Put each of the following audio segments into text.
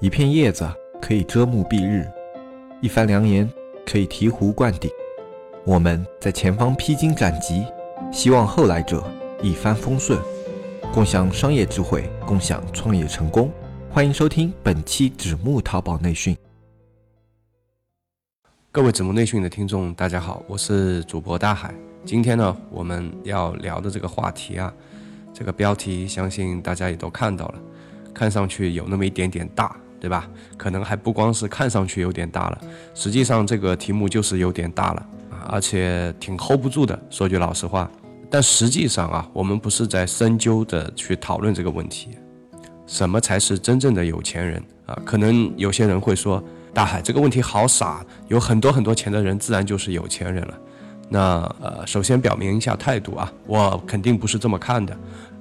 一片叶子可以遮目蔽日，一番良言可以醍醐灌顶。我们在前方披荆斩棘，希望后来者一帆风顺，共享商业智慧，共享创业成功。欢迎收听本期纸木淘宝内训。各位纸木内训的听众，大家好，我是主播大海。今天呢，我们要聊的这个话题啊，这个标题相信大家也都看到了，看上去有那么一点点大。对吧？可能还不光是看上去有点大了，实际上这个题目就是有点大了啊，而且挺 hold 不住的。说句老实话，但实际上啊，我们不是在深究的去讨论这个问题，什么才是真正的有钱人啊？可能有些人会说，大海这个问题好傻，有很多很多钱的人自然就是有钱人了。那呃，首先表明一下态度啊，我肯定不是这么看的。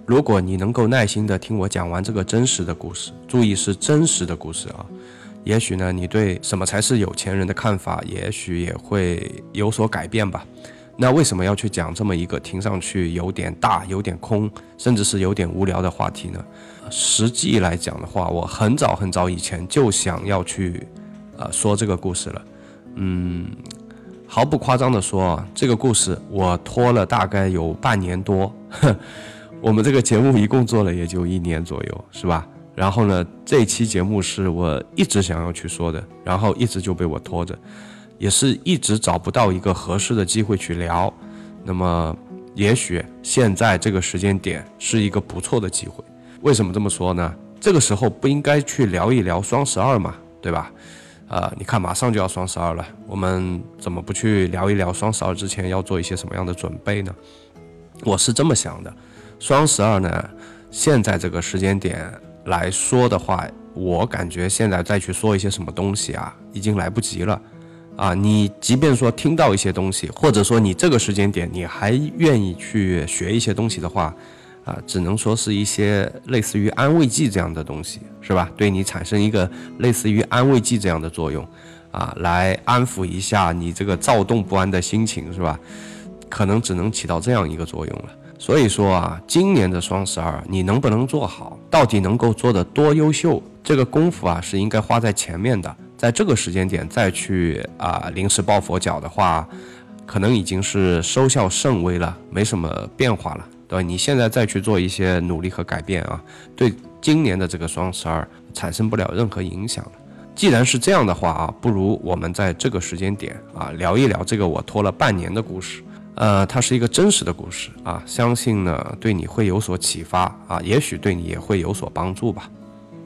如果你能够耐心的听我讲完这个真实的故事，注意是真实的故事啊，也许呢，你对什么才是有钱人的看法，也许也会有所改变吧。那为什么要去讲这么一个听上去有点大、有点空，甚至是有点无聊的话题呢？实际来讲的话，我很早很早以前就想要去，呃，说这个故事了。嗯，毫不夸张的说，这个故事我拖了大概有半年多。我们这个节目一共做了也就一年左右，是吧？然后呢，这期节目是我一直想要去说的，然后一直就被我拖着，也是一直找不到一个合适的机会去聊。那么，也许现在这个时间点是一个不错的机会。为什么这么说呢？这个时候不应该去聊一聊双十二嘛，对吧？呃，你看马上就要双十二了，我们怎么不去聊一聊双十二之前要做一些什么样的准备呢？我是这么想的。双十二呢？现在这个时间点来说的话，我感觉现在再去说一些什么东西啊，已经来不及了。啊，你即便说听到一些东西，或者说你这个时间点你还愿意去学一些东西的话，啊，只能说是一些类似于安慰剂这样的东西，是吧？对你产生一个类似于安慰剂这样的作用，啊，来安抚一下你这个躁动不安的心情，是吧？可能只能起到这样一个作用了。所以说啊，今年的双十二你能不能做好，到底能够做得多优秀，这个功夫啊是应该花在前面的。在这个时间点再去啊临时抱佛脚的话，可能已经是收效甚微了，没什么变化了，对吧？你现在再去做一些努力和改变啊，对今年的这个双十二产生不了任何影响了。既然是这样的话啊，不如我们在这个时间点啊聊一聊这个我拖了半年的故事。呃，它是一个真实的故事啊，相信呢对你会有所启发啊，也许对你也会有所帮助吧。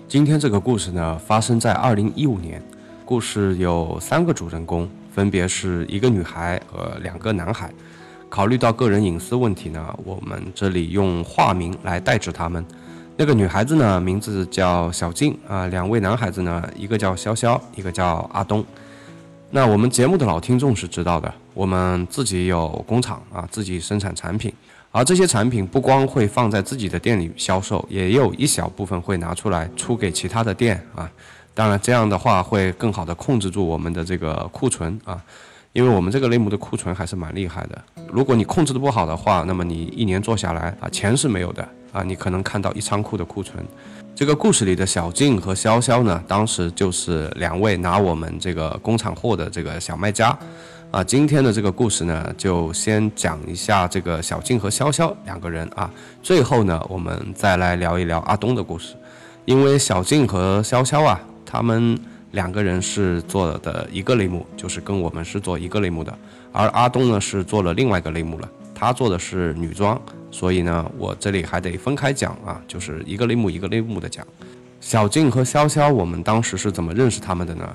今天这个故事呢发生在二零一五年，故事有三个主人公，分别是一个女孩和两个男孩。考虑到个人隐私问题呢，我们这里用化名来代指他们。那个女孩子呢名字叫小静啊，两位男孩子呢一个叫潇潇，一个叫阿东。那我们节目的老听众是知道的，我们自己有工厂啊，自己生产产品，而这些产品不光会放在自己的店里销售，也有一小部分会拿出来出给其他的店啊。当然，这样的话会更好的控制住我们的这个库存啊，因为我们这个类目的库存还是蛮厉害的。如果你控制的不好的话，那么你一年做下来啊，钱是没有的啊，你可能看到一仓库的库存。这个故事里的小静和潇潇呢，当时就是两位拿我们这个工厂货的这个小卖家，啊，今天的这个故事呢，就先讲一下这个小静和潇潇两个人啊，最后呢，我们再来聊一聊阿东的故事，因为小静和潇潇啊，他们两个人是做的一个类目，就是跟我们是做一个类目的，而阿东呢是做了另外一个类目了，他做的是女装。所以呢，我这里还得分开讲啊，就是一个类目一个类目的讲。小静和潇潇，我们当时是怎么认识他们的呢？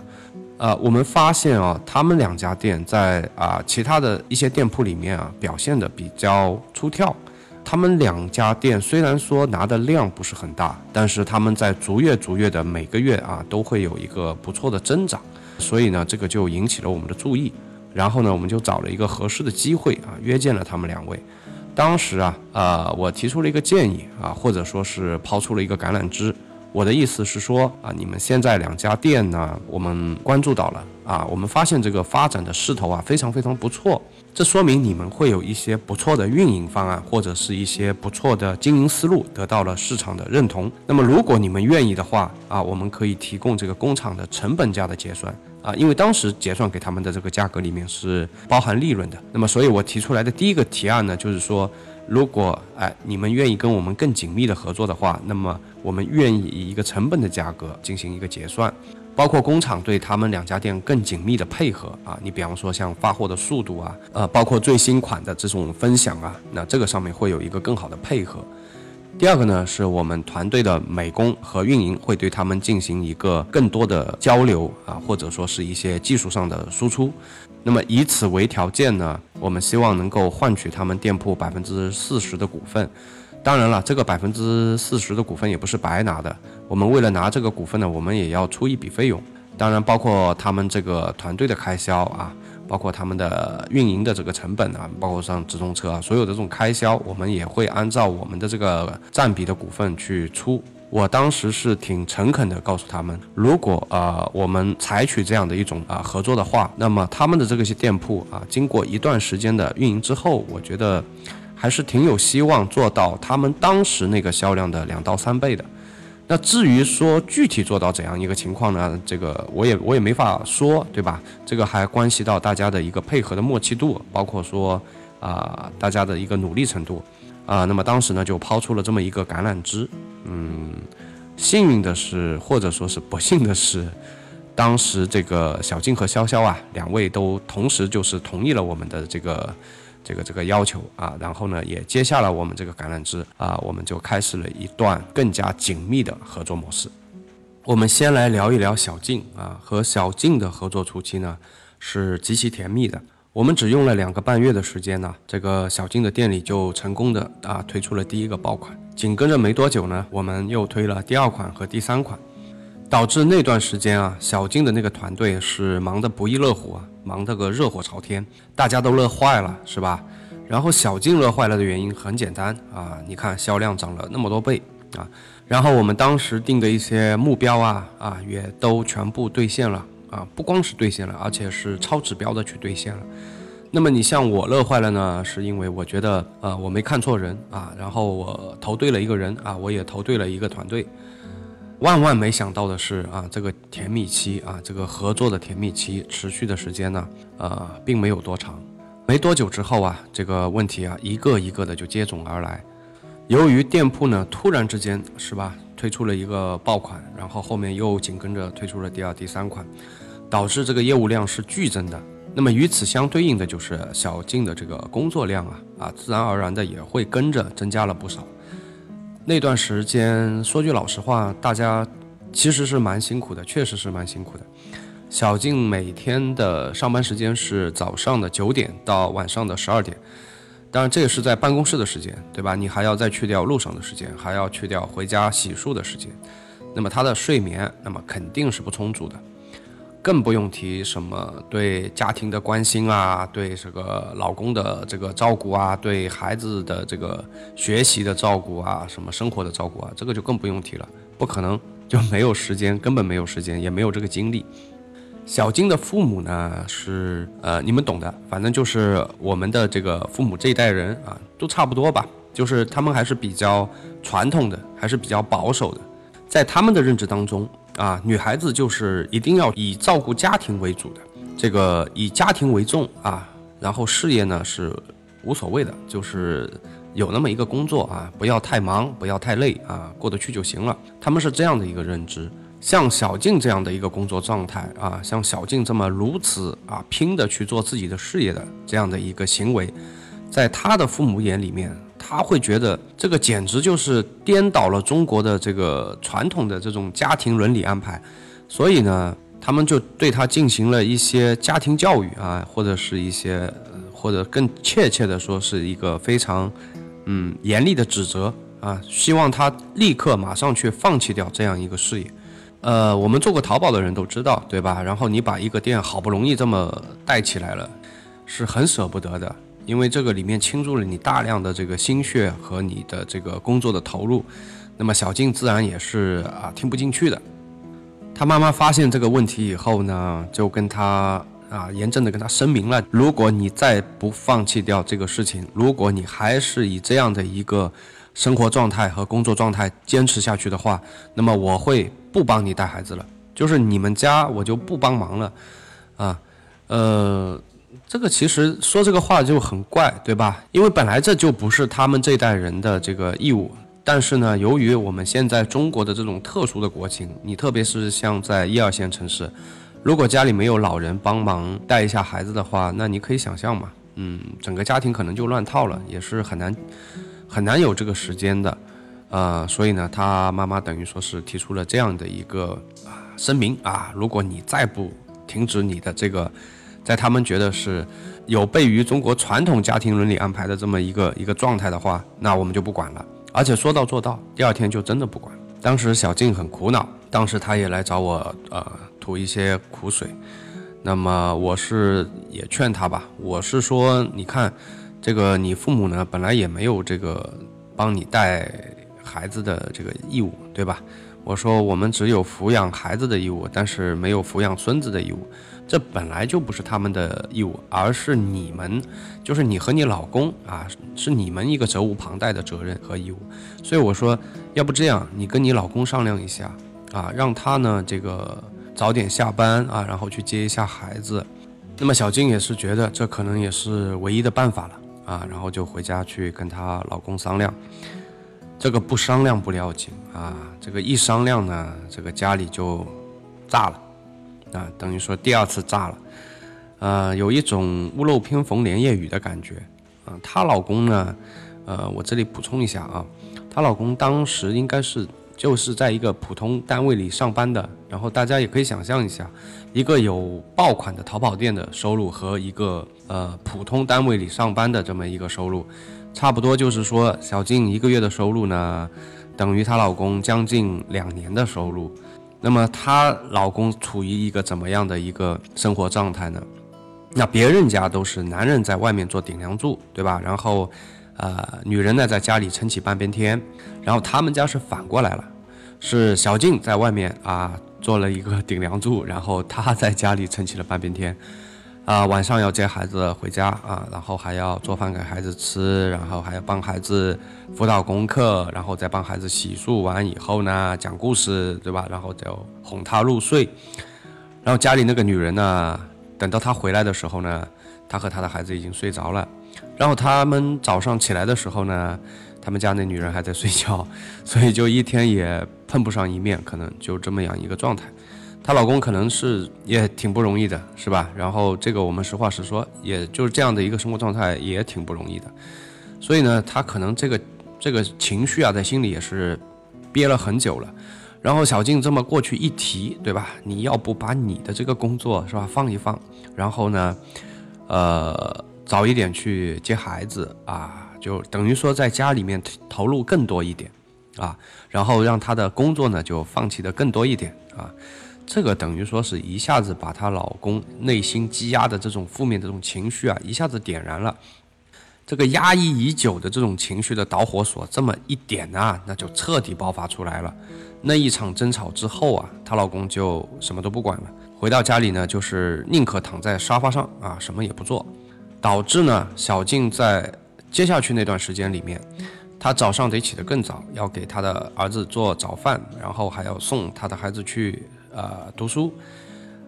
呃，我们发现啊，他们两家店在啊其他的一些店铺里面啊表现的比较出挑。他们两家店虽然说拿的量不是很大，但是他们在逐月逐月的每个月啊都会有一个不错的增长。所以呢，这个就引起了我们的注意。然后呢，我们就找了一个合适的机会啊，约见了他们两位。当时啊，呃，我提出了一个建议啊，或者说是抛出了一个橄榄枝，我的意思是说啊，你们现在两家店呢，我们关注到了啊，我们发现这个发展的势头啊，非常非常不错。这说明你们会有一些不错的运营方案，或者是一些不错的经营思路得到了市场的认同。那么，如果你们愿意的话啊，我们可以提供这个工厂的成本价的结算啊，因为当时结算给他们的这个价格里面是包含利润的。那么，所以我提出来的第一个提案呢，就是说，如果哎你们愿意跟我们更紧密的合作的话，那么我们愿意以一个成本的价格进行一个结算。包括工厂对他们两家店更紧密的配合啊，你比方说像发货的速度啊，呃，包括最新款的这种分享啊，那这个上面会有一个更好的配合。第二个呢，是我们团队的美工和运营会对他们进行一个更多的交流啊，或者说是一些技术上的输出。那么以此为条件呢，我们希望能够换取他们店铺百分之四十的股份。当然了，这个百分之四十的股份也不是白拿的。我们为了拿这个股份呢，我们也要出一笔费用。当然，包括他们这个团队的开销啊，包括他们的运营的这个成本啊，包括像直通车啊，所有的这种开销，我们也会按照我们的这个占比的股份去出。我当时是挺诚恳的告诉他们，如果呃我们采取这样的一种啊合作的话，那么他们的这个些店铺啊，经过一段时间的运营之后，我觉得。还是挺有希望做到他们当时那个销量的两到三倍的。那至于说具体做到怎样一个情况呢？这个我也我也没法说，对吧？这个还关系到大家的一个配合的默契度，包括说啊大家的一个努力程度啊。那么当时呢就抛出了这么一个橄榄枝。嗯，幸运的是，或者说是不幸的是，当时这个小静和潇潇啊两位都同时就是同意了我们的这个。这个这个要求啊，然后呢，也接下了我们这个橄榄枝啊，我们就开始了一段更加紧密的合作模式。我们先来聊一聊小静啊，和小静的合作初期呢是极其甜蜜的。我们只用了两个半月的时间呢，这个小静的店里就成功的啊推出了第一个爆款。紧跟着没多久呢，我们又推了第二款和第三款。导致那段时间啊，小静的那个团队是忙得不亦乐乎啊，忙得个热火朝天，大家都乐坏了，是吧？然后小静乐坏了的原因很简单啊，你看销量涨了那么多倍啊，然后我们当时定的一些目标啊啊，也都全部兑现了啊，不光是兑现了，而且是超指标的去兑现了。那么你像我乐坏了呢，是因为我觉得呃我没看错人啊，然后我投对了一个人啊，我也投对了一个团队。万万没想到的是啊，这个甜蜜期啊，这个合作的甜蜜期持续的时间呢，呃，并没有多长。没多久之后啊，这个问题啊，一个一个的就接踵而来。由于店铺呢，突然之间是吧，推出了一个爆款，然后后面又紧跟着推出了第二、第三款，导致这个业务量是剧增的。那么与此相对应的就是小静的这个工作量啊，啊，自然而然的也会跟着增加了不少。那段时间，说句老实话，大家其实是蛮辛苦的，确实是蛮辛苦的。小静每天的上班时间是早上的九点到晚上的十二点，当然这个是在办公室的时间，对吧？你还要再去掉路上的时间，还要去掉回家洗漱的时间，那么他的睡眠，那么肯定是不充足的。更不用提什么对家庭的关心啊，对这个老公的这个照顾啊，对孩子的这个学习的照顾啊，什么生活的照顾啊，这个就更不用提了，不可能就没有时间，根本没有时间，也没有这个精力。小金的父母呢是呃，你们懂的，反正就是我们的这个父母这一代人啊，都差不多吧，就是他们还是比较传统的，还是比较保守的，在他们的认知当中。啊，女孩子就是一定要以照顾家庭为主的，这个以家庭为重啊，然后事业呢是无所谓的，就是有那么一个工作啊，不要太忙，不要太累啊，过得去就行了。他们是这样的一个认知。像小静这样的一个工作状态啊，像小静这么如此啊拼的去做自己的事业的这样的一个行为，在他的父母眼里面。他会觉得这个简直就是颠倒了中国的这个传统的这种家庭伦理安排，所以呢，他们就对他进行了一些家庭教育啊，或者是一些，或者更确切的说是一个非常，嗯，严厉的指责啊，希望他立刻马上去放弃掉这样一个事业。呃，我们做过淘宝的人都知道，对吧？然后你把一个店好不容易这么带起来了，是很舍不得的。因为这个里面倾注了你大量的这个心血和你的这个工作的投入，那么小静自然也是啊听不进去的。他妈妈发现这个问题以后呢，就跟他啊严正的跟他声明了：如果你再不放弃掉这个事情，如果你还是以这样的一个生活状态和工作状态坚持下去的话，那么我会不帮你带孩子了，就是你们家我就不帮忙了，啊，呃，这个其实说这个话就很怪，对吧？因为本来这就不是他们这代人的这个义务。但是呢，由于我们现在中国的这种特殊的国情，你特别是像在一二线城市，如果家里没有老人帮忙带一下孩子的话，那你可以想象嘛，嗯，整个家庭可能就乱套了，也是很难很难有这个时间的，呃，所以呢，他妈妈等于说是提出了这样的一个声明啊，如果你再不停止你的这个，在他们觉得是有悖于中国传统家庭伦理安排的这么一个一个状态的话，那我们就不管了。而且说到做到，第二天就真的不管。当时小静很苦恼，当时她也来找我，呃，吐一些苦水。那么我是也劝她吧，我是说，你看，这个你父母呢，本来也没有这个帮你带孩子的这个义务，对吧？我说我们只有抚养孩子的义务，但是没有抚养孙子的义务。这本来就不是他们的义务，而是你们，就是你和你老公啊，是你们一个责无旁贷的责任和义务。所以我说，要不这样，你跟你老公商量一下啊，让他呢这个早点下班啊，然后去接一下孩子。那么小静也是觉得这可能也是唯一的办法了啊，然后就回家去跟她老公商量。这个不商量不要紧啊，这个一商量呢，这个家里就炸了。啊，等于说第二次炸了，呃，有一种屋漏偏逢连夜雨的感觉。啊，她老公呢，呃，我这里补充一下啊，她老公当时应该是就是在一个普通单位里上班的。然后大家也可以想象一下，一个有爆款的淘宝店的收入和一个呃普通单位里上班的这么一个收入，差不多就是说，小静一个月的收入呢，等于她老公将近两年的收入。那么她老公处于一个怎么样的一个生活状态呢？那别人家都是男人在外面做顶梁柱，对吧？然后，呃，女人呢在家里撑起半边天。然后他们家是反过来了，是小静在外面啊做了一个顶梁柱，然后她在家里撑起了半边天。啊，晚上要接孩子回家啊，然后还要做饭给孩子吃，然后还要帮孩子辅导功课，然后再帮孩子洗漱完以后呢，讲故事，对吧？然后就哄他入睡。然后家里那个女人呢，等到他回来的时候呢，他和他的孩子已经睡着了。然后他们早上起来的时候呢，他们家那女人还在睡觉，所以就一天也碰不上一面，可能就这么样一个状态。她老公可能是也挺不容易的，是吧？然后这个我们实话实说，也就是这样的一个生活状态也挺不容易的。所以呢，她可能这个这个情绪啊，在心里也是憋了很久了。然后小静这么过去一提，对吧？你要不把你的这个工作是吧放一放，然后呢，呃，早一点去接孩子啊，就等于说在家里面投入更多一点啊，然后让她的工作呢就放弃的更多一点啊。这个等于说是一下子把她老公内心积压的这种负面的这种情绪啊，一下子点燃了。这个压抑已久的这种情绪的导火索，这么一点啊，那就彻底爆发出来了。那一场争吵之后啊，她老公就什么都不管了，回到家里呢，就是宁可躺在沙发上啊，什么也不做，导致呢，小静在接下去那段时间里面，她早上得起得更早，要给她的儿子做早饭，然后还要送她的孩子去。呃，读书，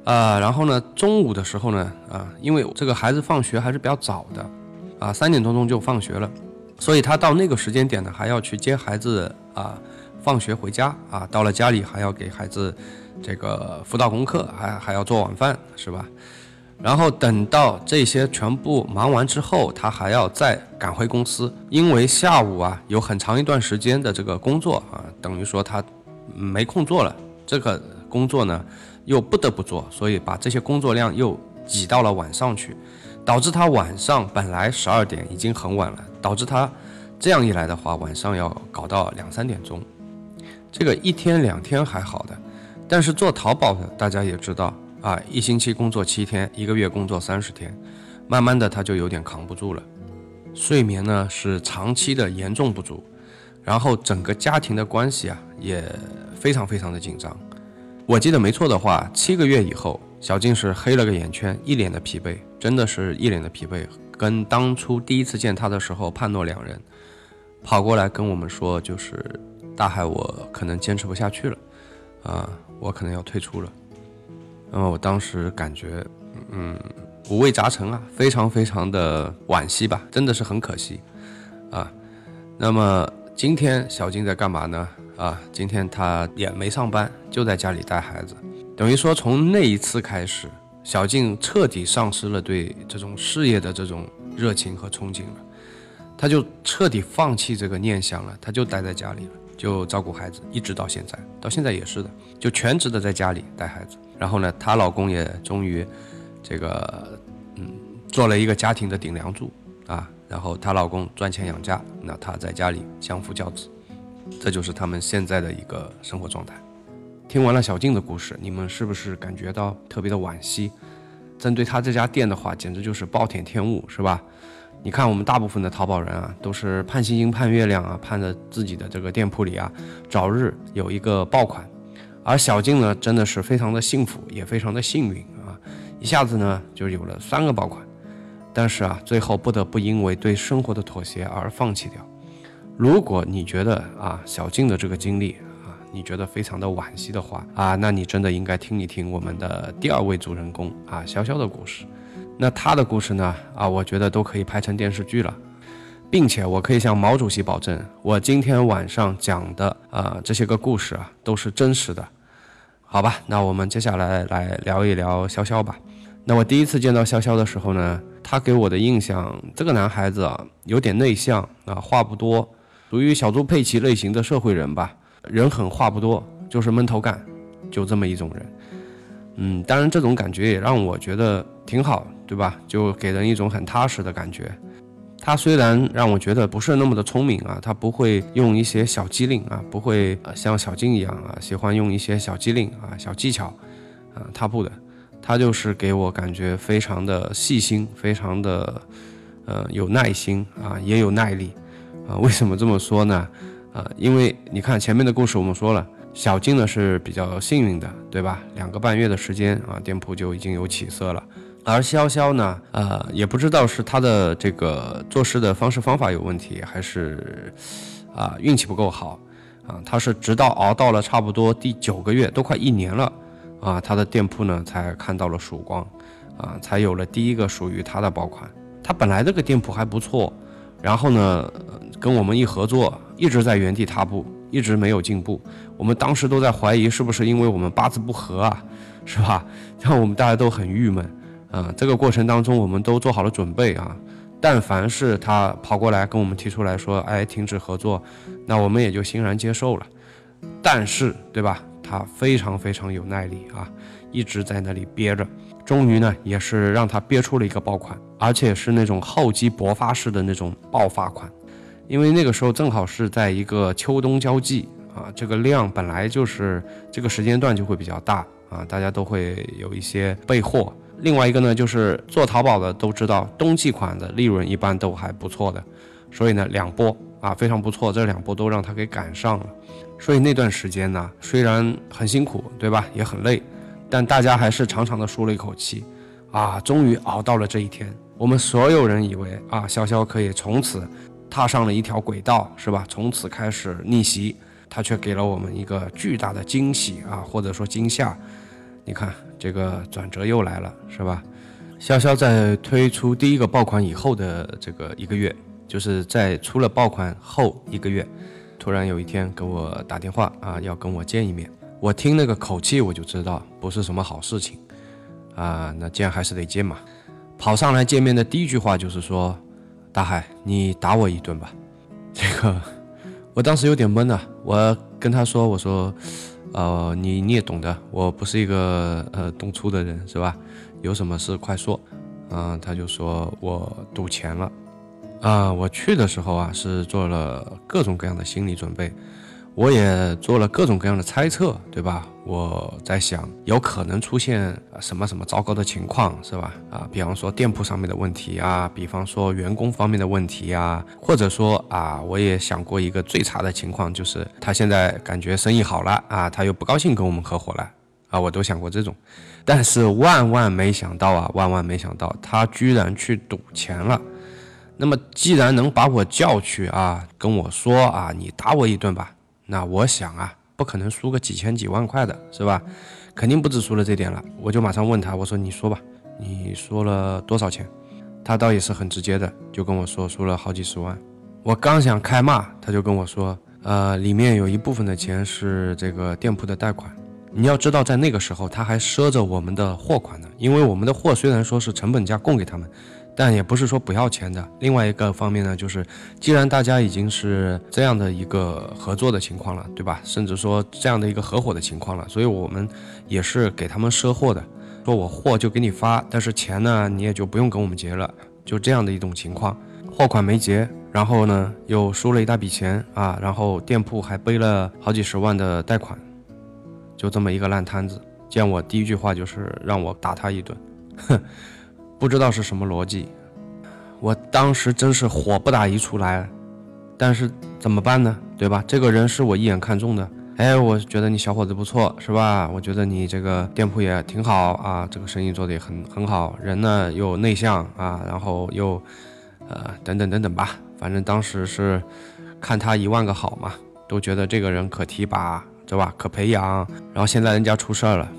呃，然后呢，中午的时候呢，啊，因为这个孩子放学还是比较早的，啊，三点多钟就放学了，所以他到那个时间点呢，还要去接孩子啊，放学回家啊，到了家里还要给孩子这个辅导功课，还还要做晚饭，是吧？然后等到这些全部忙完之后，他还要再赶回公司，因为下午啊有很长一段时间的这个工作啊，等于说他没空做了，这个。工作呢，又不得不做，所以把这些工作量又挤到了晚上去，导致他晚上本来十二点已经很晚了，导致他这样一来的话，晚上要搞到两三点钟。这个一天两天还好的，但是做淘宝的大家也知道啊，一星期工作七天，一个月工作三十天，慢慢的他就有点扛不住了，睡眠呢是长期的严重不足。然后整个家庭的关系啊也非常非常的紧张。我记得没错的话，七个月以后，小静是黑了个眼圈，一脸的疲惫，真的是一脸的疲惫，跟当初第一次见他的时候判若两人，跑过来跟我们说，就是大海，我可能坚持不下去了，啊，我可能要退出了。那么我当时感觉，嗯，五味杂陈啊，非常非常的惋惜吧，真的是很可惜，啊。那么今天小静在干嘛呢？啊，今天她也没上班，就在家里带孩子。等于说从那一次开始，小静彻底丧失了对这种事业的这种热情和憧憬了，她就彻底放弃这个念想了，她就待在家里了，就照顾孩子，一直到现在，到现在也是的，就全职的在家里带孩子。然后呢，她老公也终于，这个，嗯，做了一个家庭的顶梁柱啊。然后她老公赚钱养家，那她在家里相夫教子，这就是他们现在的一个生活状态。听完了小静的故事，你们是不是感觉到特别的惋惜？针对她这家店的话，简直就是暴殄天物，是吧？你看我们大部分的淘宝人啊，都是盼星星盼月亮啊，盼着自己的这个店铺里啊，早日有一个爆款。而小静呢，真的是非常的幸福，也非常的幸运啊！一下子呢就有了三个爆款，但是啊，最后不得不因为对生活的妥协而放弃掉。如果你觉得啊，小静的这个经历啊，你觉得非常的惋惜的话啊，那你真的应该听一听我们的第二位主人公啊，潇潇的故事。那他的故事呢啊，我觉得都可以拍成电视剧了。并且我可以向毛主席保证，我今天晚上讲的啊这些个故事啊都是真实的，好吧？那我们接下来来聊一聊潇潇吧。那我第一次见到潇潇的时候呢，他给我的印象，这个男孩子啊有点内向啊，话不多，属于小猪佩奇类型的社会人吧，人狠话不多，就是闷头干，就这么一种人。嗯，当然这种感觉也让我觉得挺好，对吧？就给人一种很踏实的感觉。他虽然让我觉得不是那么的聪明啊，他不会用一些小机灵啊，不会像小静一样啊，喜欢用一些小机灵啊、小技巧啊，他不的，他就是给我感觉非常的细心，非常的呃有耐心啊，也有耐力啊。为什么这么说呢？啊，因为你看前面的故事我们说了，小静呢是比较幸运的，对吧？两个半月的时间啊，店铺就已经有起色了。而潇潇呢，呃，也不知道是他的这个做事的方式方法有问题，还是啊运气不够好啊。他是直到熬到了差不多第九个月，都快一年了啊，他的店铺呢才看到了曙光啊，才有了第一个属于他的爆款。他本来这个店铺还不错，然后呢跟我们一合作，一直在原地踏步，一直没有进步。我们当时都在怀疑是不是因为我们八字不合啊，是吧？让我们大家都很郁闷。啊，这个过程当中我们都做好了准备啊，但凡是他跑过来跟我们提出来说，哎，停止合作，那我们也就欣然接受了。但是，对吧？他非常非常有耐力啊，一直在那里憋着，终于呢，也是让他憋出了一个爆款，而且是那种厚积薄发式的那种爆发款。因为那个时候正好是在一个秋冬交际啊，这个量本来就是这个时间段就会比较大啊，大家都会有一些备货。另外一个呢，就是做淘宝的都知道，冬季款的利润一般都还不错的，所以呢，两波啊非常不错，这两波都让他给赶上了。所以那段时间呢，虽然很辛苦，对吧，也很累，但大家还是长长的舒了一口气，啊，终于熬到了这一天。我们所有人以为啊，潇潇可以从此踏上了一条轨道，是吧？从此开始逆袭，他却给了我们一个巨大的惊喜啊，或者说惊吓。你看。这个转折又来了，是吧？潇潇在推出第一个爆款以后的这个一个月，就是在出了爆款后一个月，突然有一天给我打电话啊，要跟我见一面。我听那个口气，我就知道不是什么好事情啊。那见还是得见嘛。跑上来见面的第一句话就是说：“大海，你打我一顿吧。”这个我当时有点懵啊。我跟他说：“我说。”呃，你你也懂得，我不是一个呃动粗的人，是吧？有什么事快说。嗯，他就说我赌钱了。啊，我去的时候啊是做了各种各样的心理准备。我也做了各种各样的猜测，对吧？我在想，有可能出现什么什么糟糕的情况，是吧？啊，比方说店铺上面的问题啊，比方说员工方面的问题啊，或者说啊，我也想过一个最差的情况，就是他现在感觉生意好了啊，他又不高兴跟我们合伙了啊，我都想过这种。但是万万没想到啊，万万没想到，他居然去赌钱了。那么既然能把我叫去啊，跟我说啊，你打我一顿吧，那我想啊。不可能输个几千几万块的是吧？肯定不止输了这点了。我就马上问他，我说：“你说吧，你说了多少钱？”他倒也是很直接的，就跟我说输了好几十万。我刚想开骂，他就跟我说：“呃，里面有一部分的钱是这个店铺的贷款。你要知道，在那个时候他还赊着我们的货款呢，因为我们的货虽然说是成本价供给他们。”但也不是说不要钱的。另外一个方面呢，就是既然大家已经是这样的一个合作的情况了，对吧？甚至说这样的一个合伙的情况了，所以我们也是给他们赊货的，说我货就给你发，但是钱呢你也就不用跟我们结了，就这样的一种情况。货款没结，然后呢又输了一大笔钱啊，然后店铺还背了好几十万的贷款，就这么一个烂摊子。见我第一句话就是让我打他一顿，哼。不知道是什么逻辑，我当时真是火不打一处来，但是怎么办呢？对吧？这个人是我一眼看中的，哎，我觉得你小伙子不错，是吧？我觉得你这个店铺也挺好啊，这个生意做得也很很好，人呢又内向啊，然后又，呃，等等等等吧，反正当时是看他一万个好嘛，都觉得这个人可提拔，对吧？可培养，然后现在人家出事儿了。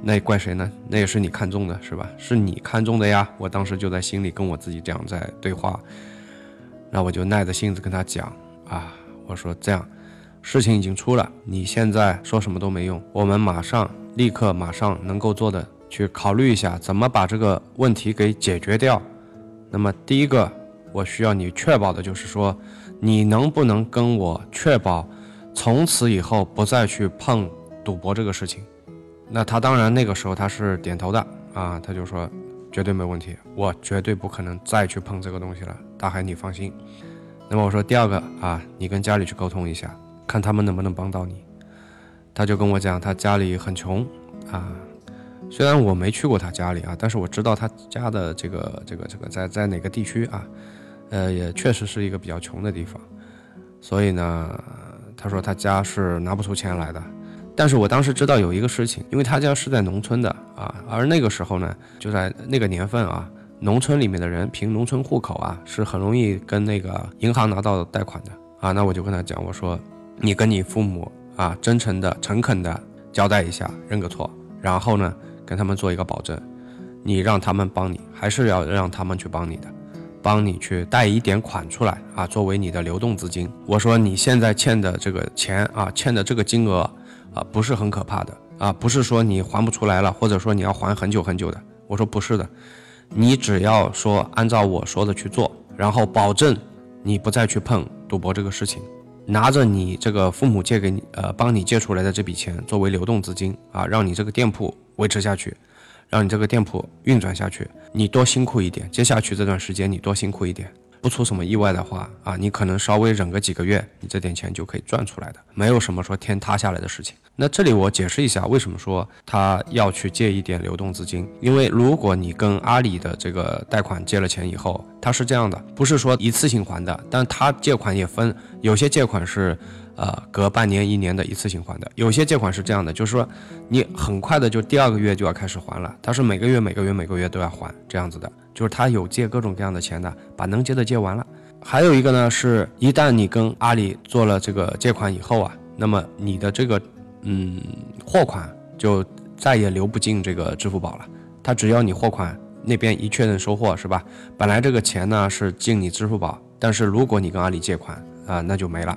那怪谁呢？那也是你看中的，是吧？是你看中的呀！我当时就在心里跟我自己这样在对话，那我就耐着性子跟他讲啊，我说这样，事情已经出了，你现在说什么都没用，我们马上立刻马上能够做的去考虑一下，怎么把这个问题给解决掉。那么第一个，我需要你确保的就是说，你能不能跟我确保，从此以后不再去碰赌博这个事情。那他当然那个时候他是点头的啊，他就说绝对没问题，我绝对不可能再去碰这个东西了，大海你放心。那么我说第二个啊，你跟家里去沟通一下，看他们能不能帮到你。他就跟我讲，他家里很穷啊，虽然我没去过他家里啊，但是我知道他家的这个这个这个在在哪个地区啊，呃，也确实是一个比较穷的地方，所以呢，他说他家是拿不出钱来的。但是我当时知道有一个事情，因为他家是在农村的啊，而那个时候呢，就在那个年份啊，农村里面的人凭农村户口啊，是很容易跟那个银行拿到贷款的啊。那我就跟他讲，我说你跟你父母啊，真诚的、诚恳的交代一下，认个错，然后呢，跟他们做一个保证，你让他们帮你，还是要让他们去帮你的，帮你去贷一点款出来啊，作为你的流动资金。我说你现在欠的这个钱啊，欠的这个金额。啊，不是很可怕的啊，不是说你还不出来了，或者说你要还很久很久的。我说不是的，你只要说按照我说的去做，然后保证你不再去碰赌博这个事情，拿着你这个父母借给你呃帮你借出来的这笔钱作为流动资金啊，让你这个店铺维持下去，让你这个店铺运转下去，你多辛苦一点，接下去这段时间你多辛苦一点。不出什么意外的话啊，你可能稍微忍个几个月，你这点钱就可以赚出来的，没有什么说天塌下来的事情。那这里我解释一下，为什么说他要去借一点流动资金？因为如果你跟阿里的这个贷款借了钱以后，他是这样的，不是说一次性还的，但他借款也分，有些借款是。呃，隔半年、一年的一次性还的，有些借款是这样的，就是说你很快的就第二个月就要开始还了，他是每个月、每个月、每个月都要还这样子的，就是他有借各种各样的钱的，把能借的借完了。还有一个呢，是一旦你跟阿里做了这个借款以后啊，那么你的这个嗯货款就再也流不进这个支付宝了，他只要你货款那边一确认收货是吧？本来这个钱呢是进你支付宝，但是如果你跟阿里借款。啊，那就没了，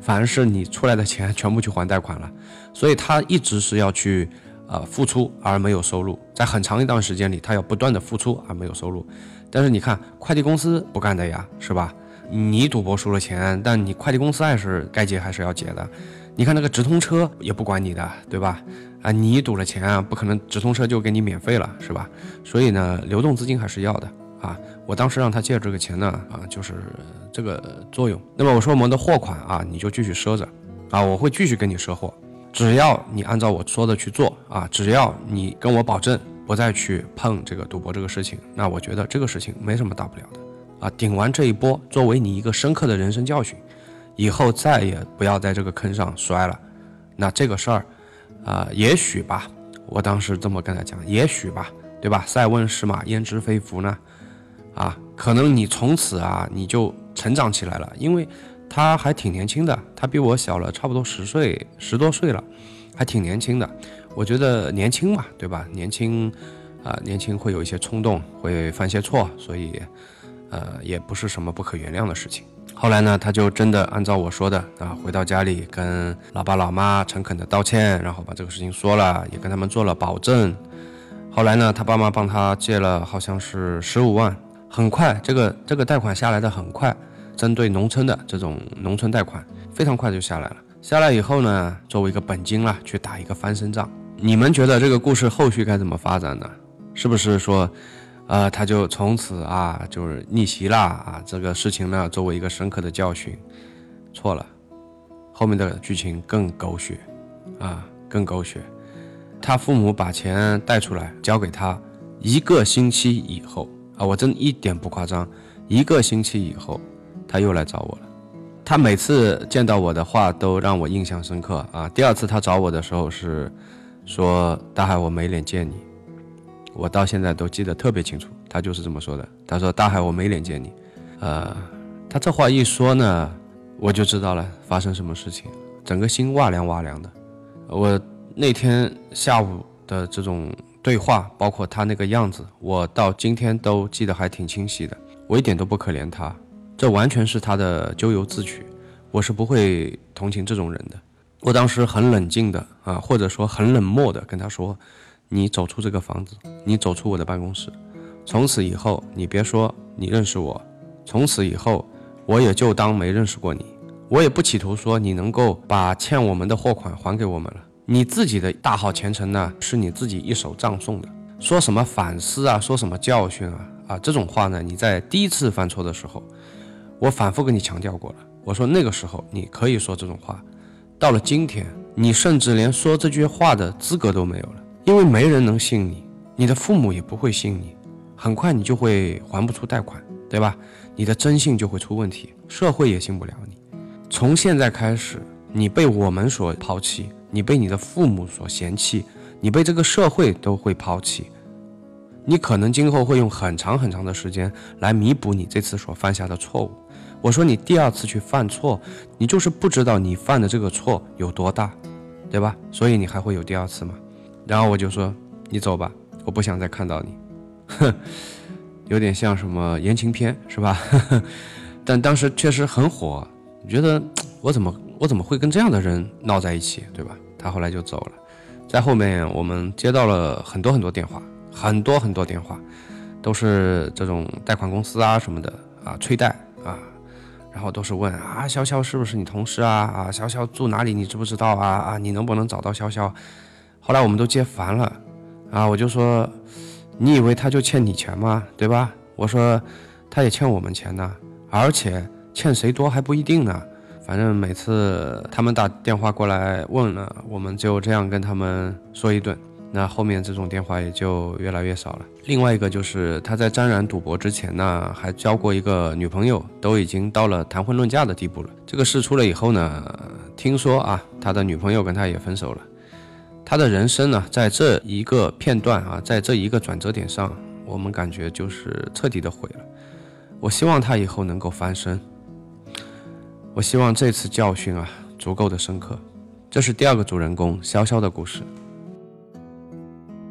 反而是你出来的钱全部去还贷款了，所以他一直是要去呃付出而没有收入，在很长一段时间里，他要不断的付出而没有收入。但是你看快递公司不干的呀，是吧？你赌博输了钱，但你快递公司还是该结还是要结的。你看那个直通车也不管你的，对吧？啊，你赌了钱啊，不可能直通车就给你免费了，是吧？所以呢，流动资金还是要的。啊，我当时让他借这个钱呢，啊，就是这个作用。那么我说我们的货款啊，你就继续赊着，啊，我会继续跟你赊货，只要你按照我说的去做啊，只要你跟我保证不再去碰这个赌博这个事情，那我觉得这个事情没什么大不了的啊。顶完这一波，作为你一个深刻的人生教训，以后再也不要在这个坑上摔了。那这个事儿，啊，也许吧，我当时这么跟他讲，也许吧，对吧？塞翁失马，焉知非福呢？啊，可能你从此啊，你就成长起来了，因为他还挺年轻的，他比我小了差不多十岁，十多岁了，还挺年轻的。我觉得年轻嘛，对吧？年轻，啊，年轻会有一些冲动，会犯些错，所以，呃，也不是什么不可原谅的事情。后来呢，他就真的按照我说的啊，回到家里跟老爸老妈诚恳的道歉，然后把这个事情说了，也跟他们做了保证。后来呢，他爸妈帮他借了好像是十五万，很快这个这个贷款下来的很快，针对农村的这种农村贷款，非常快就下来了。下来以后呢，作为一个本金啦，去打一个翻身仗。你们觉得这个故事后续该怎么发展呢？是不是说？呃，他就从此啊，就是逆袭啦啊！这个事情呢，作为一个深刻的教训，错了。后面的剧情更狗血，啊，更狗血。他父母把钱贷出来交给他，一个星期以后啊，我真一点不夸张，一个星期以后，他又来找我了。他每次见到我的话都让我印象深刻啊。第二次他找我的时候是说：“大海，我没脸见你。”我到现在都记得特别清楚，他就是这么说的。他说：“大海，我没脸见你。”呃，他这话一说呢，我就知道了发生什么事情，整个心哇凉哇凉的。我那天下午的这种对话，包括他那个样子，我到今天都记得还挺清晰的。我一点都不可怜他，这完全是他的咎由自取。我是不会同情这种人的。我当时很冷静的啊，或者说很冷漠的跟他说。你走出这个房子，你走出我的办公室，从此以后，你别说你认识我，从此以后，我也就当没认识过你。我也不企图说你能够把欠我们的货款还给我们了。你自己的大好前程呢，是你自己一手葬送的。说什么反思啊，说什么教训啊，啊，这种话呢，你在第一次犯错的时候，我反复跟你强调过了。我说那个时候你可以说这种话，到了今天，你甚至连说这句话的资格都没有了。因为没人能信你，你的父母也不会信你，很快你就会还不出贷款，对吧？你的征信就会出问题，社会也信不了你。从现在开始，你被我们所抛弃，你被你的父母所嫌弃，你被这个社会都会抛弃。你可能今后会用很长很长的时间来弥补你这次所犯下的错误。我说你第二次去犯错，你就是不知道你犯的这个错有多大，对吧？所以你还会有第二次吗？然后我就说：“你走吧，我不想再看到你。”哼，有点像什么言情片是吧？但当时确实很火，觉得我怎么我怎么会跟这样的人闹在一起，对吧？他后来就走了。在后面我们接到了很多很多电话，很多很多电话，都是这种贷款公司啊什么的啊催贷啊，然后都是问啊潇潇是不是你同事啊啊潇潇住哪里你知不知道啊啊你能不能找到潇潇？后来我们都接烦了，啊，我就说，你以为他就欠你钱吗？对吧？我说，他也欠我们钱呢，而且欠谁多还不一定呢。反正每次他们打电话过来问了，我们就这样跟他们说一顿。那后面这种电话也就越来越少了。另外一个就是他在沾染赌博之前呢，还交过一个女朋友，都已经到了谈婚论嫁的地步了。这个事出了以后呢，听说啊，他的女朋友跟他也分手了。他的人生呢，在这一个片段啊，在这一个转折点上，我们感觉就是彻底的毁了。我希望他以后能够翻身。我希望这次教训啊，足够的深刻。这是第二个主人公潇潇的故事。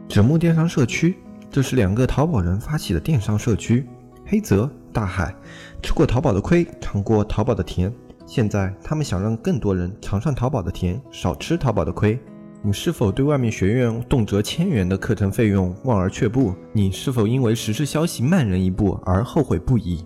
纸木电商社区，这是两个淘宝人发起的电商社区。黑泽、大海，吃过淘宝的亏，尝过淘宝的甜，现在他们想让更多人尝上淘宝的甜，少吃淘宝的亏。你是否对外面学院动辄千元的课程费用望而却步？你是否因为时事消息慢人一步而后悔不已？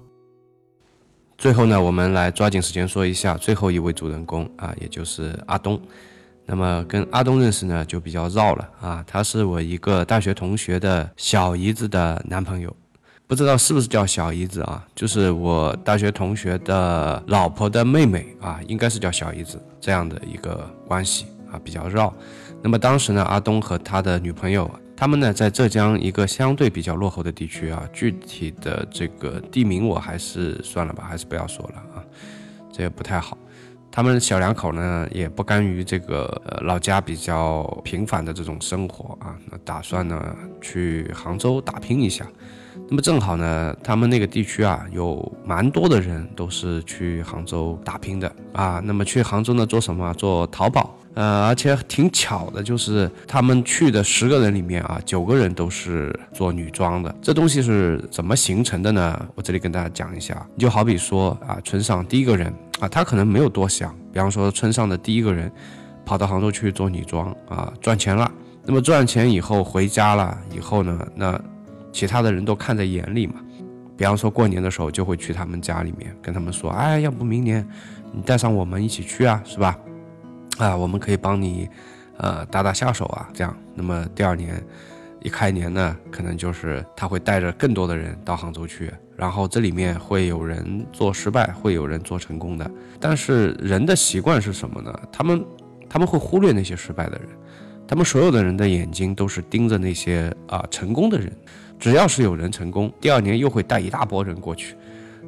最后呢，我们来抓紧时间说一下最后一位主人公啊，也就是阿东。那么跟阿东认识呢，就比较绕了啊。他是我一个大学同学的小姨子的男朋友，不知道是不是叫小姨子啊？就是我大学同学的老婆的妹妹啊，应该是叫小姨子这样的一个关系啊，比较绕。那么当时呢，阿东和他的女朋友。他们呢，在浙江一个相对比较落后的地区啊，具体的这个地名我还是算了吧，还是不要说了啊，这也不太好。他们小两口呢，也不甘于这个老家比较平凡的这种生活啊，那打算呢去杭州打拼一下。那么正好呢，他们那个地区啊，有蛮多的人都是去杭州打拼的啊。那么去杭州呢，做什么？做淘宝。呃，而且挺巧的，就是他们去的十个人里面啊，九个人都是做女装的。这东西是怎么形成的呢？我这里跟大家讲一下。你就好比说啊，村上第一个人啊，他可能没有多想，比方说村上的第一个人跑到杭州去做女装啊，赚钱了。那么赚钱以后回家了以后呢，那其他的人都看在眼里嘛。比方说过年的时候就会去他们家里面跟他们说，哎，要不明年你带上我们一起去啊，是吧？啊，我们可以帮你，呃，打打下手啊，这样。那么第二年一开年呢，可能就是他会带着更多的人到杭州去，然后这里面会有人做失败，会有人做成功的。但是人的习惯是什么呢？他们他们会忽略那些失败的人，他们所有的人的眼睛都是盯着那些啊成功的人。只要是有人成功，第二年又会带一大波人过去。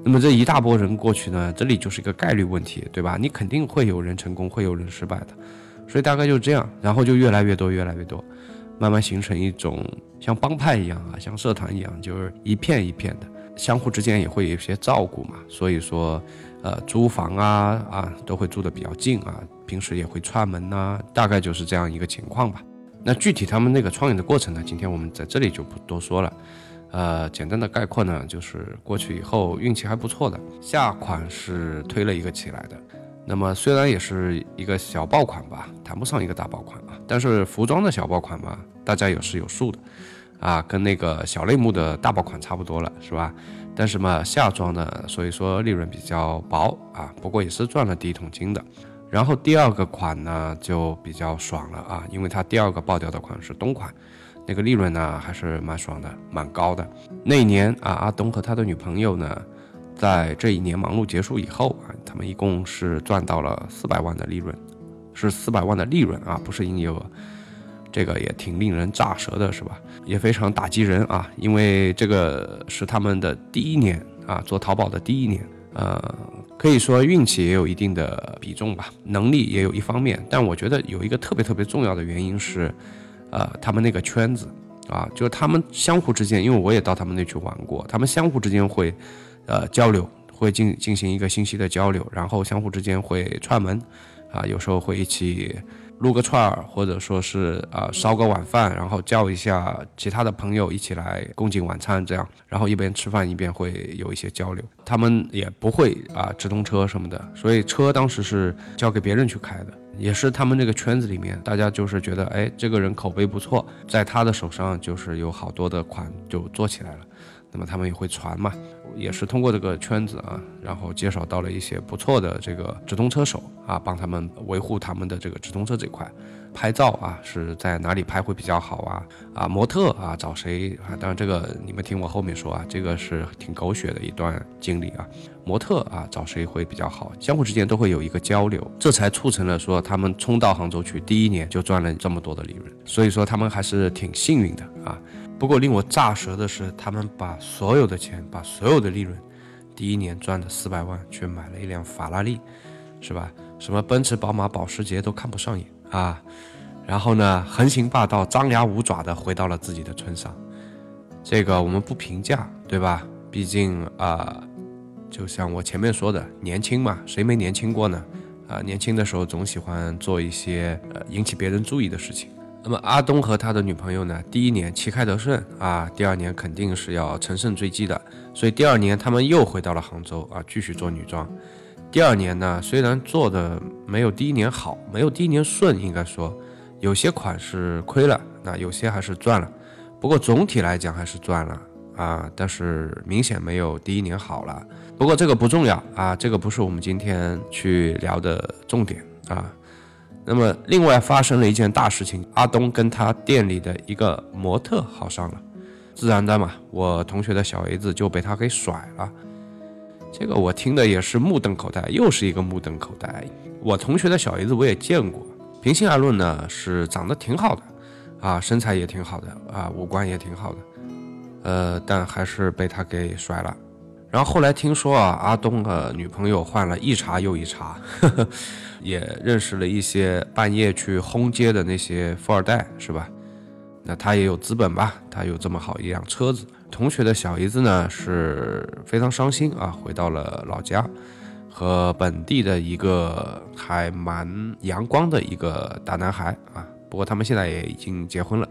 那么这一大波人过去呢，这里就是一个概率问题，对吧？你肯定会有人成功，会有人失败的，所以大概就这样，然后就越来越多，越来越多，慢慢形成一种像帮派一样啊，像社团一样，就是一片一片的，相互之间也会有一些照顾嘛。所以说，呃，租房啊啊都会住的比较近啊，平时也会串门呐，大概就是这样一个情况吧。那具体他们那个创业的过程呢，今天我们在这里就不多说了。呃，简单的概括呢，就是过去以后运气还不错的，下款是推了一个起来的。那么虽然也是一个小爆款吧，谈不上一个大爆款啊，但是服装的小爆款嘛，大家有是有数的，啊，跟那个小类目的大爆款差不多了，是吧？但是嘛，夏装呢，所以说利润比较薄啊，不过也是赚了第一桶金的。然后第二个款呢，就比较爽了啊，因为它第二个爆掉的款是冬款。那个利润呢还是蛮爽的，蛮高的。那一年啊，阿东和他的女朋友呢，在这一年忙碌结束以后啊，他们一共是赚到了四百万的利润，是四百万的利润啊，不是营业额。这个也挺令人咋舌的，是吧？也非常打击人啊，因为这个是他们的第一年啊，做淘宝的第一年。呃，可以说运气也有一定的比重吧，能力也有一方面。但我觉得有一个特别特别重要的原因是。呃，他们那个圈子，啊，就是他们相互之间，因为我也到他们那去玩过，他们相互之间会，呃，交流，会进进行一个信息的交流，然后相互之间会串门，啊，有时候会一起。撸个串儿，或者说是啊烧个晚饭，然后叫一下其他的朋友一起来共进晚餐，这样，然后一边吃饭一边会有一些交流。他们也不会啊直通车什么的，所以车当时是交给别人去开的，也是他们这个圈子里面，大家就是觉得哎这个人口碑不错，在他的手上就是有好多的款就做起来了。那么他们也会传嘛，也是通过这个圈子啊，然后介绍到了一些不错的这个直通车手啊，帮他们维护他们的这个直通车这块。拍照啊，是在哪里拍会比较好啊？啊，模特啊，找谁啊？当然这个你们听我后面说啊，这个是挺狗血的一段经历啊。模特啊，找谁会比较好？相互之间都会有一个交流，这才促成了说他们冲到杭州去，第一年就赚了这么多的利润。所以说他们还是挺幸运的啊。不过令我咋舌的是，他们把所有的钱，把所有的利润，第一年赚的四百万，去买了一辆法拉利，是吧？什么奔驰、宝马、保时捷都看不上眼啊！然后呢，横行霸道、张牙舞爪的回到了自己的村上。这个我们不评价，对吧？毕竟啊，就像我前面说的，年轻嘛，谁没年轻过呢？啊，年轻的时候总喜欢做一些呃引起别人注意的事情。那么阿东和他的女朋友呢，第一年旗开得胜啊，第二年肯定是要乘胜追击的，所以第二年他们又回到了杭州啊，继续做女装。第二年呢，虽然做的没有第一年好，没有第一年顺，应该说有些款式亏了，那有些还是赚了。不过总体来讲还是赚了啊，但是明显没有第一年好了。不过这个不重要啊，这个不是我们今天去聊的重点啊。那么另外发生了一件大事情，阿东跟他店里的一个模特好上了，自然的嘛，我同学的小 A 子就被他给甩了。这个我听的也是目瞪口呆，又是一个目瞪口呆。我同学的小 A 子我也见过，平心而论呢，是长得挺好的。啊，身材也挺好的啊，五官也挺好的，呃，但还是被他给甩了。然后后来听说啊，阿东的女朋友换了一茬又一茬，呵呵，也认识了一些半夜去轰街的那些富二代，是吧？那他也有资本吧？他有这么好一辆车子。同学的小姨子呢是非常伤心啊，回到了老家，和本地的一个还蛮阳光的一个大男孩啊。不过他们现在也已经结婚了，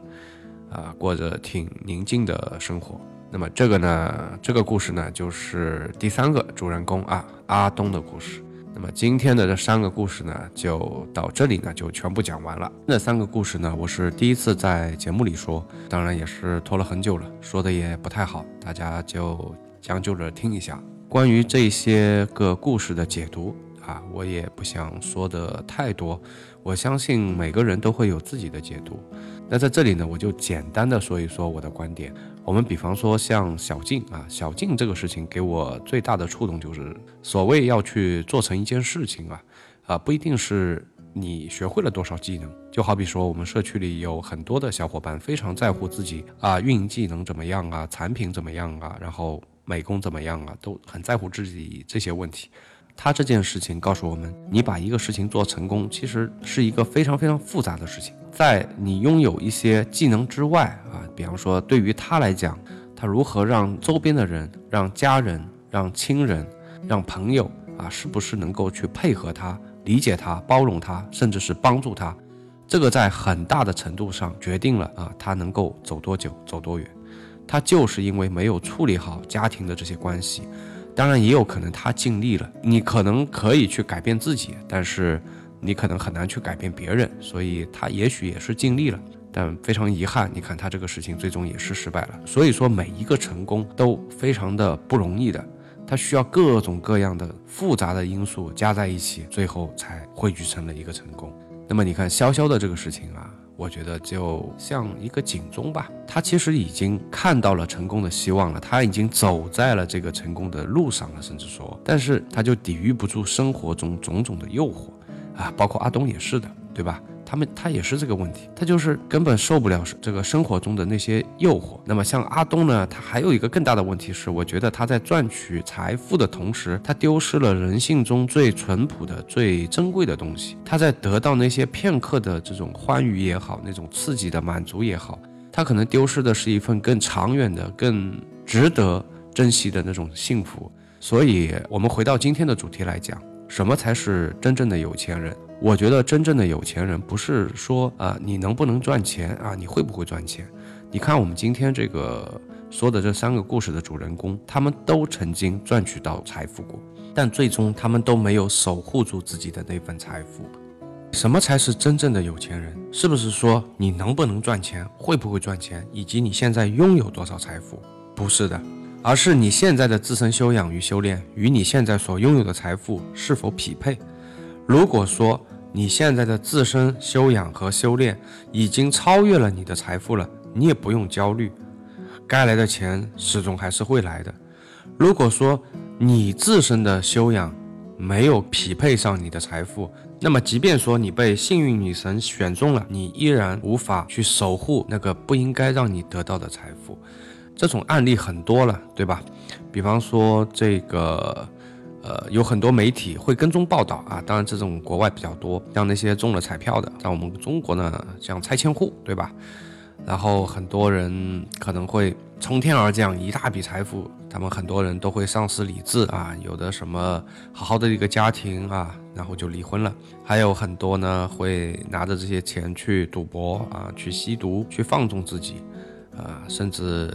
啊，过着挺宁静的生活。那么这个呢，这个故事呢，就是第三个主人公啊，阿东的故事。那么今天的这三个故事呢，就到这里呢，就全部讲完了。那三个故事呢，我是第一次在节目里说，当然也是拖了很久了，说的也不太好，大家就将就着听一下。关于这些个故事的解读啊，我也不想说的太多。我相信每个人都会有自己的解读，那在这里呢，我就简单的说一说我的观点。我们比方说像小静啊，小静这个事情给我最大的触动就是，所谓要去做成一件事情啊，啊不一定是你学会了多少技能，就好比说我们社区里有很多的小伙伴非常在乎自己啊运营技能怎么样啊，产品怎么样啊，然后美工怎么样啊，都很在乎自己这些问题。他这件事情告诉我们，你把一个事情做成功，其实是一个非常非常复杂的事情。在你拥有一些技能之外啊，比方说对于他来讲，他如何让周边的人、让家人、让亲人、让朋友啊，是不是能够去配合他、理解他、包容他，甚至是帮助他，这个在很大的程度上决定了啊，他能够走多久、走多远。他就是因为没有处理好家庭的这些关系。当然也有可能他尽力了，你可能可以去改变自己，但是你可能很难去改变别人，所以他也许也是尽力了，但非常遗憾，你看他这个事情最终也是失败了。所以说每一个成功都非常的不容易的，它需要各种各样的复杂的因素加在一起，最后才汇聚成了一个成功。那么你看潇潇的这个事情啊。我觉得就像一个警钟吧，他其实已经看到了成功的希望了，他已经走在了这个成功的路上了，甚至说，但是他就抵御不住生活中种种的诱惑，啊，包括阿东也是的，对吧？他们他也是这个问题，他就是根本受不了这个生活中的那些诱惑。那么像阿东呢，他还有一个更大的问题是，我觉得他在赚取财富的同时，他丢失了人性中最淳朴的、最珍贵的东西。他在得到那些片刻的这种欢愉也好，那种刺激的满足也好，他可能丢失的是一份更长远的、更值得珍惜的那种幸福。所以，我们回到今天的主题来讲，什么才是真正的有钱人？我觉得真正的有钱人不是说啊，你能不能赚钱啊，你会不会赚钱？你看我们今天这个说的这三个故事的主人公，他们都曾经赚取到财富过，但最终他们都没有守护住自己的那份财富。什么才是真正的有钱人？是不是说你能不能赚钱，会不会赚钱，以及你现在拥有多少财富？不是的，而是你现在的自身修养与修炼与你现在所拥有的财富是否匹配？如果说，你现在的自身修养和修炼已经超越了你的财富了，你也不用焦虑，该来的钱始终还是会来的。如果说你自身的修养没有匹配上你的财富，那么即便说你被幸运女神选中了，你依然无法去守护那个不应该让你得到的财富。这种案例很多了，对吧？比方说这个。呃，有很多媒体会跟踪报道啊，当然这种国外比较多，像那些中了彩票的，在我们中国呢，像拆迁户，对吧？然后很多人可能会从天而降一大笔财富他们很多人都会丧失理智啊，有的什么好好的一个家庭啊，然后就离婚了，还有很多呢会拿着这些钱去赌博啊，去吸毒，去放纵自己，啊，甚至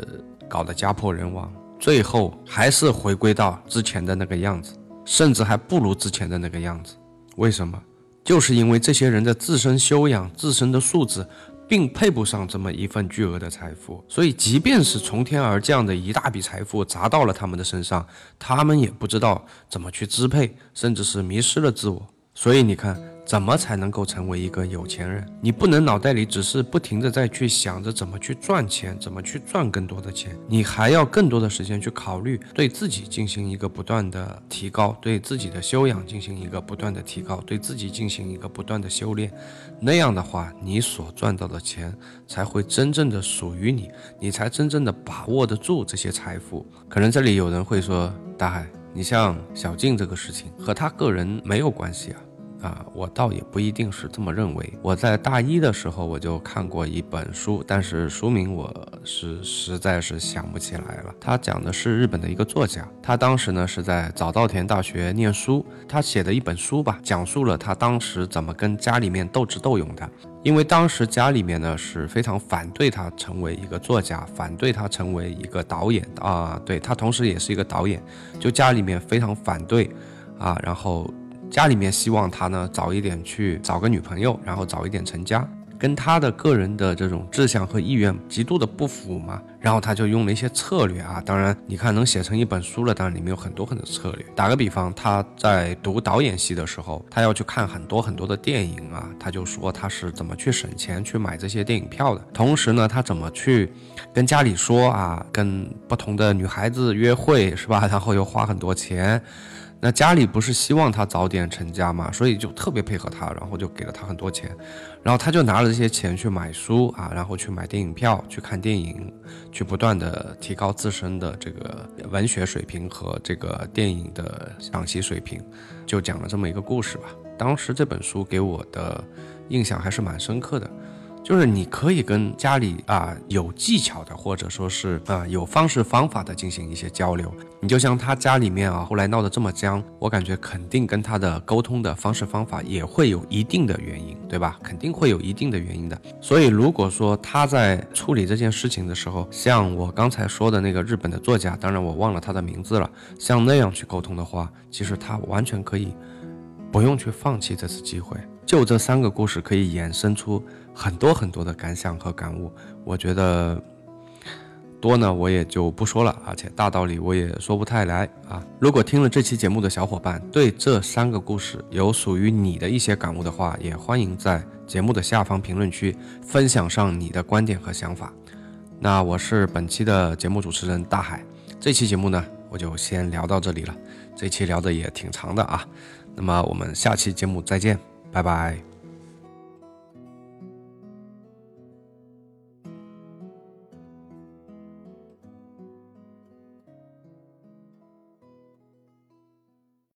搞得家破人亡，最后还是回归到之前的那个样子，甚至还不如之前的那个样子。为什么？就是因为这些人的自身修养、自身的素质。并配不上这么一份巨额的财富，所以即便是从天而降的一大笔财富砸到了他们的身上，他们也不知道怎么去支配，甚至是迷失了自我。所以你看。怎么才能够成为一个有钱人？你不能脑袋里只是不停的在去想着怎么去赚钱，怎么去赚更多的钱，你还要更多的时间去考虑对自己进行一个不断的提高，对自己的修养进行一个不断的提高，对自己进行一个不断的修炼。那样的话，你所赚到的钱才会真正的属于你，你才真正的把握得住这些财富。可能这里有人会说，大海，你像小静这个事情和他个人没有关系啊。啊，我倒也不一定是这么认为。我在大一的时候我就看过一本书，但是书名我是实在是想不起来了。他讲的是日本的一个作家，他当时呢是在早稻田大学念书，他写的一本书吧，讲述了他当时怎么跟家里面斗智斗勇的。因为当时家里面呢是非常反对他成为一个作家，反对他成为一个导演啊，对他同时也是一个导演，就家里面非常反对啊，然后。家里面希望他呢早一点去找个女朋友，然后早一点成家，跟他的个人的这种志向和意愿极度的不符嘛。然后他就用了一些策略啊，当然你看能写成一本书了，当然里面有很多很多策略。打个比方，他在读导演系的时候，他要去看很多很多的电影啊，他就说他是怎么去省钱去买这些电影票的，同时呢，他怎么去跟家里说啊，跟不同的女孩子约会是吧？然后又花很多钱。那家里不是希望他早点成家嘛，所以就特别配合他，然后就给了他很多钱，然后他就拿了这些钱去买书啊，然后去买电影票，去看电影，去不断的提高自身的这个文学水平和这个电影的赏析水平，就讲了这么一个故事吧。当时这本书给我的印象还是蛮深刻的。就是你可以跟家里啊有技巧的，或者说是啊有方式方法的进行一些交流。你就像他家里面啊，后来闹得这么僵，我感觉肯定跟他的沟通的方式方法也会有一定的原因，对吧？肯定会有一定的原因的。所以如果说他在处理这件事情的时候，像我刚才说的那个日本的作家，当然我忘了他的名字了，像那样去沟通的话，其实他完全可以不用去放弃这次机会。就这三个故事可以衍生出。很多很多的感想和感悟，我觉得多呢，我也就不说了，而且大道理我也说不太来啊。如果听了这期节目的小伙伴对这三个故事有属于你的一些感悟的话，也欢迎在节目的下方评论区分享上你的观点和想法。那我是本期的节目主持人大海，这期节目呢，我就先聊到这里了。这期聊的也挺长的啊，那么我们下期节目再见，拜拜。